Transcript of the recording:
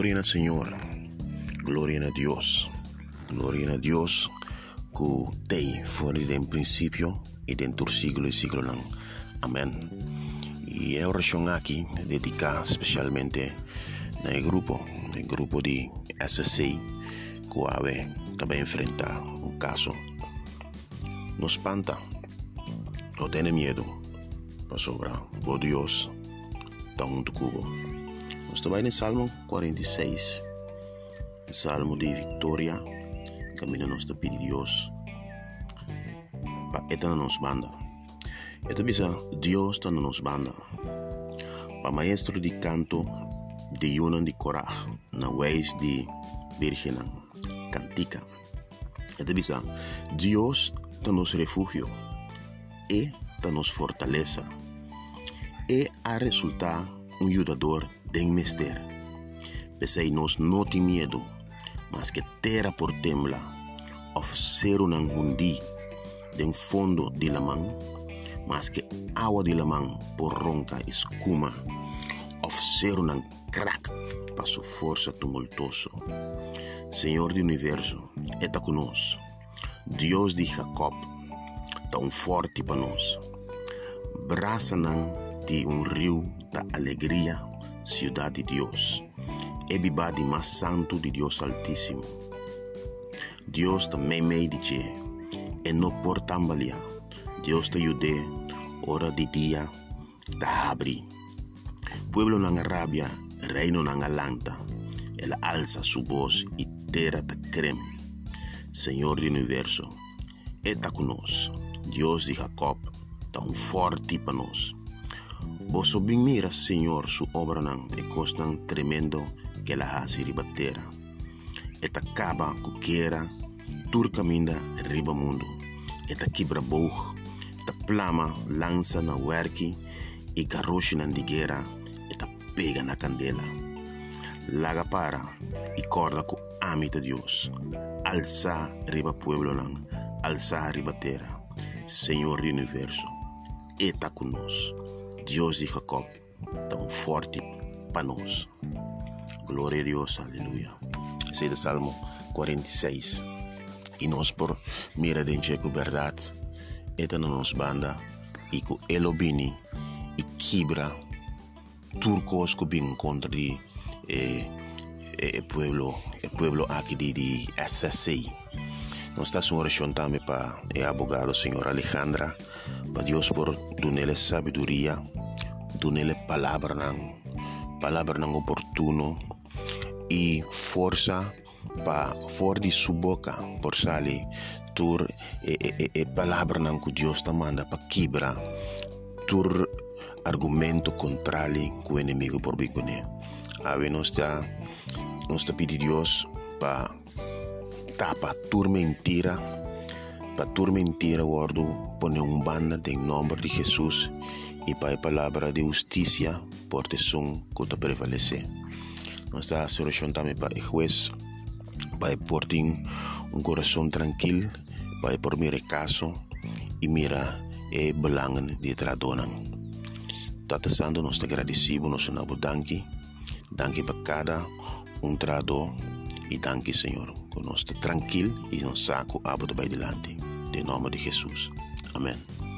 Gloria al Señor, gloria a Dios, gloria a Dios que te fuera del principio y dentro del siglo y siglo. Amén. Y la oración aquí dedicada especialmente al grupo, el grupo de SCI que ave también enfrentar un caso. No espanta, no tiene miedo, pero sobre, oh Dios, está junto cubo. Nós vai no Salmo 46, Salmo de vitória, caminho nós te pedir Deus, para eta nos banda. Eta bisa Deus está nos banda. Para maestro de canto de Yunan de Korah, na ways de Virgen Cantica. Eta bisa Deus está nos refugio e está nos fortaleza e a resultar um ajudador den mester. Besejnos no in miedo, mas que terra por tembla, of cero hundi, den fondo de la man, mas que agua de la man por ronca escuma, of cero crack para su fuerza tumultuoso. Señor del universo, eta con nos, Dios de Jacob, tan fuerte para nos. Braza de un río de alegría ciudad de Dios, everybody más santo de Dios Altísimo. Dios te me dice, e no por tambalia, Dios te ayude, hora de día, te abri. Pueblo nang Arabia, reino nang Alanta, él alza su voz y tera te crem. Señor del universo, eta conos, Dios de Jacob, tan forte para nós. Vos mira, Senhor, su obra nan e costan tremendo que la hasi ribatera. Eta caba cuquera, tur caminda riba mundo. Eta quebra boug, ta plama lança na werki e garroche na digueira, eta pega na candela. Laga para e corda com amita Deus. Alça riba pueblo nan, alça riba terra. Senhor do universo, eta conosco. Deus de Jacob, tão forte para nós. Glória a Deus, aleluia. Esse é Salmo 46. E nós, por mira de com verdade, eta na nos banda, e com elobini, e quebra, turcos que bem contra de eh, eh, pueblo, el pueblo aqui de, de SSI. Nós estamos oração também para o abogado, senhor Alejandra, para Deus por dar sabedoria tunele palavra nang palavra nang oportuno e força pa for di suboca por sali tur e, e, e palavra nang que Deus ta manda pa quebra tur argumento contrali ku inimigo por bicone. Ave ta nos ta pedi Deus pa tapa tur mentira pa tur mentira guardo pone um banda em nome de Jesus e para a palavra de justiça por te som que prevalece. Nossa solução também para o juez, para por um coração tranquilo, para por mira caso e mira e belangen de tradonan. Tatasando nos agradecido nos nabo danki, danki para cada um trado e danki Senhor, que nós tranquilo e não saco abo de delante. Em nome de Jesus. Amém.